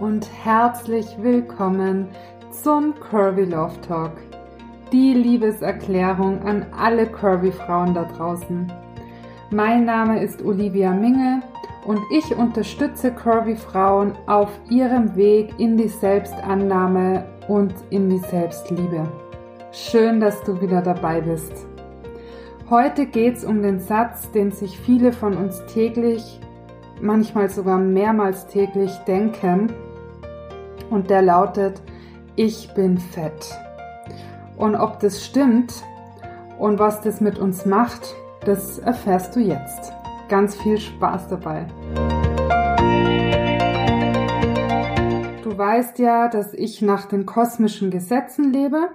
und herzlich willkommen zum Curvy Love Talk. Die Liebeserklärung an alle Curvy Frauen da draußen. Mein Name ist Olivia Minge und ich unterstütze Curvy Frauen auf ihrem Weg in die Selbstannahme und in die Selbstliebe. Schön, dass du wieder dabei bist. Heute geht es um den Satz, den sich viele von uns täglich manchmal sogar mehrmals täglich denken. Und der lautet, ich bin fett. Und ob das stimmt und was das mit uns macht, das erfährst du jetzt. Ganz viel Spaß dabei. Du weißt ja, dass ich nach den kosmischen Gesetzen lebe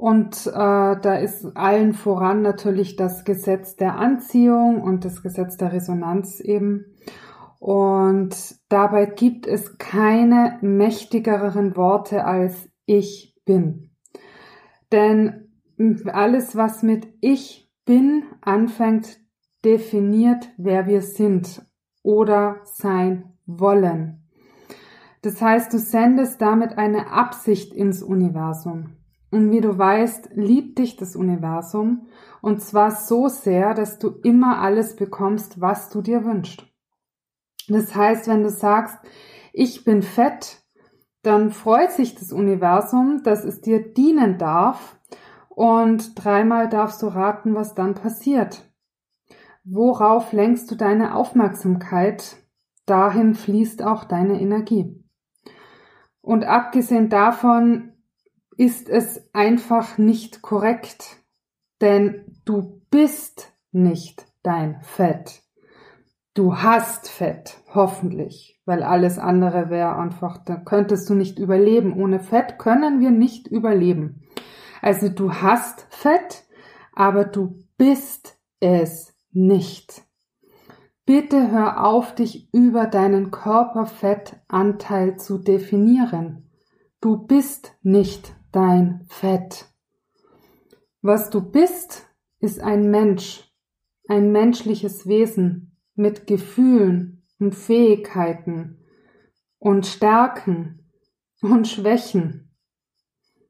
und äh, da ist allen voran natürlich das Gesetz der Anziehung und das Gesetz der Resonanz eben. Und dabei gibt es keine mächtigeren Worte als ich bin. Denn alles, was mit ich bin anfängt, definiert, wer wir sind oder sein wollen. Das heißt, du sendest damit eine Absicht ins Universum. Und wie du weißt, liebt dich das Universum und zwar so sehr, dass du immer alles bekommst, was du dir wünschst. Das heißt, wenn du sagst, ich bin fett, dann freut sich das Universum, dass es dir dienen darf und dreimal darfst du raten, was dann passiert. Worauf lenkst du deine Aufmerksamkeit? Dahin fließt auch deine Energie. Und abgesehen davon ist es einfach nicht korrekt, denn du bist nicht dein Fett. Du hast Fett, hoffentlich, weil alles andere wäre einfach, da könntest du nicht überleben. Ohne Fett können wir nicht überleben. Also du hast Fett, aber du bist es nicht. Bitte hör auf, dich über deinen Körperfettanteil zu definieren. Du bist nicht dein Fett. Was du bist, ist ein Mensch, ein menschliches Wesen mit Gefühlen und Fähigkeiten und Stärken und Schwächen.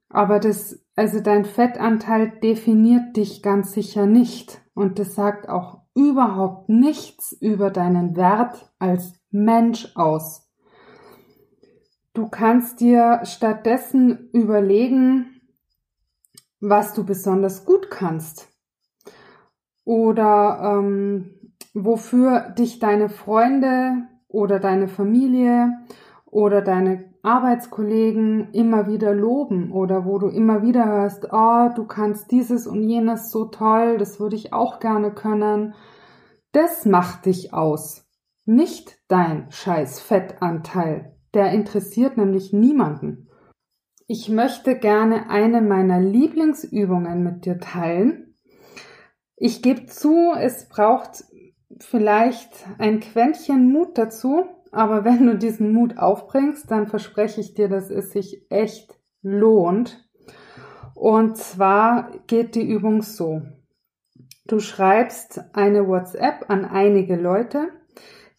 Aber das, also dein Fettanteil definiert dich ganz sicher nicht und das sagt auch überhaupt nichts über deinen Wert als Mensch aus. Du kannst dir stattdessen überlegen, was du besonders gut kannst oder ähm, wofür dich deine Freunde oder deine Familie oder deine Arbeitskollegen immer wieder loben oder wo du immer wieder hörst, oh, du kannst dieses und jenes so toll, das würde ich auch gerne können. Das macht dich aus, nicht dein scheiß Fettanteil. Der interessiert nämlich niemanden. Ich möchte gerne eine meiner Lieblingsübungen mit dir teilen. Ich gebe zu, es braucht vielleicht ein Quäntchen Mut dazu, aber wenn du diesen Mut aufbringst, dann verspreche ich dir, dass es sich echt lohnt. Und zwar geht die Übung so. Du schreibst eine WhatsApp an einige Leute,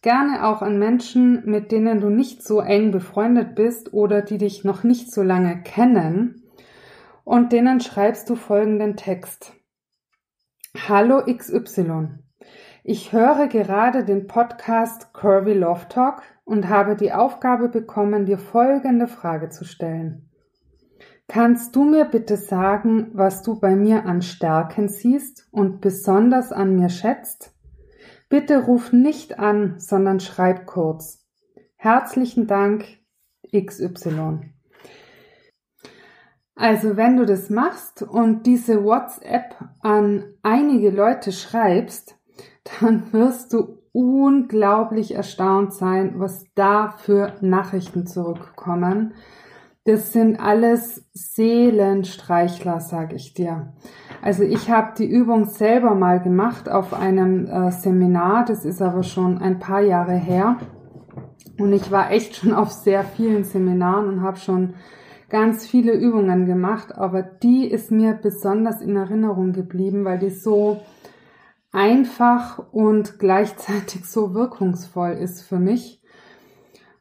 Gerne auch an Menschen, mit denen du nicht so eng befreundet bist oder die dich noch nicht so lange kennen. Und denen schreibst du folgenden Text. Hallo XY. Ich höre gerade den Podcast Curvy Love Talk und habe die Aufgabe bekommen, dir folgende Frage zu stellen. Kannst du mir bitte sagen, was du bei mir an Stärken siehst und besonders an mir schätzt? Bitte ruf nicht an, sondern schreib kurz. Herzlichen Dank XY. Also wenn du das machst und diese WhatsApp an einige Leute schreibst, dann wirst du unglaublich erstaunt sein, was da für Nachrichten zurückkommen. Das sind alles Seelenstreichler, sag ich dir. Also ich habe die Übung selber mal gemacht auf einem äh, Seminar, das ist aber schon ein paar Jahre her. Und ich war echt schon auf sehr vielen Seminaren und habe schon ganz viele Übungen gemacht, aber die ist mir besonders in Erinnerung geblieben, weil die so einfach und gleichzeitig so wirkungsvoll ist für mich.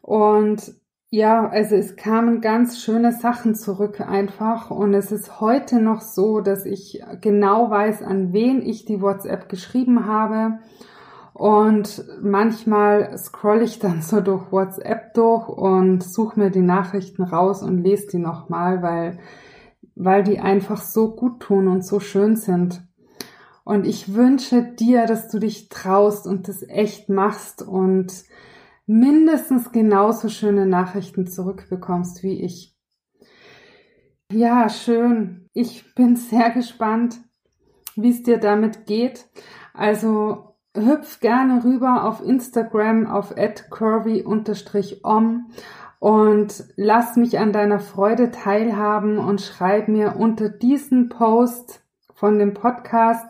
Und Ja, also es kamen ganz schöne Sachen zurück einfach und es ist heute noch so, dass ich genau weiß, an wen ich die WhatsApp geschrieben habe und manchmal scroll ich dann so durch WhatsApp durch und suche mir die Nachrichten raus und lese die nochmal, weil, weil die einfach so gut tun und so schön sind. Und ich wünsche dir, dass du dich traust und das echt machst und mindestens genauso schöne Nachrichten zurückbekommst wie ich. Ja, schön. Ich bin sehr gespannt, wie es dir damit geht. Also hüpf gerne rüber auf Instagram auf curvy-om und lass mich an deiner Freude teilhaben und schreib mir unter diesen Post von dem Podcast,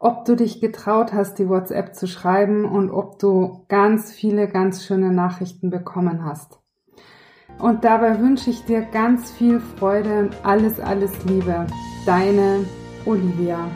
ob du dich getraut hast, die WhatsApp zu schreiben und ob du ganz viele, ganz schöne Nachrichten bekommen hast. Und dabei wünsche ich dir ganz viel Freude und alles, alles Liebe. Deine Olivia.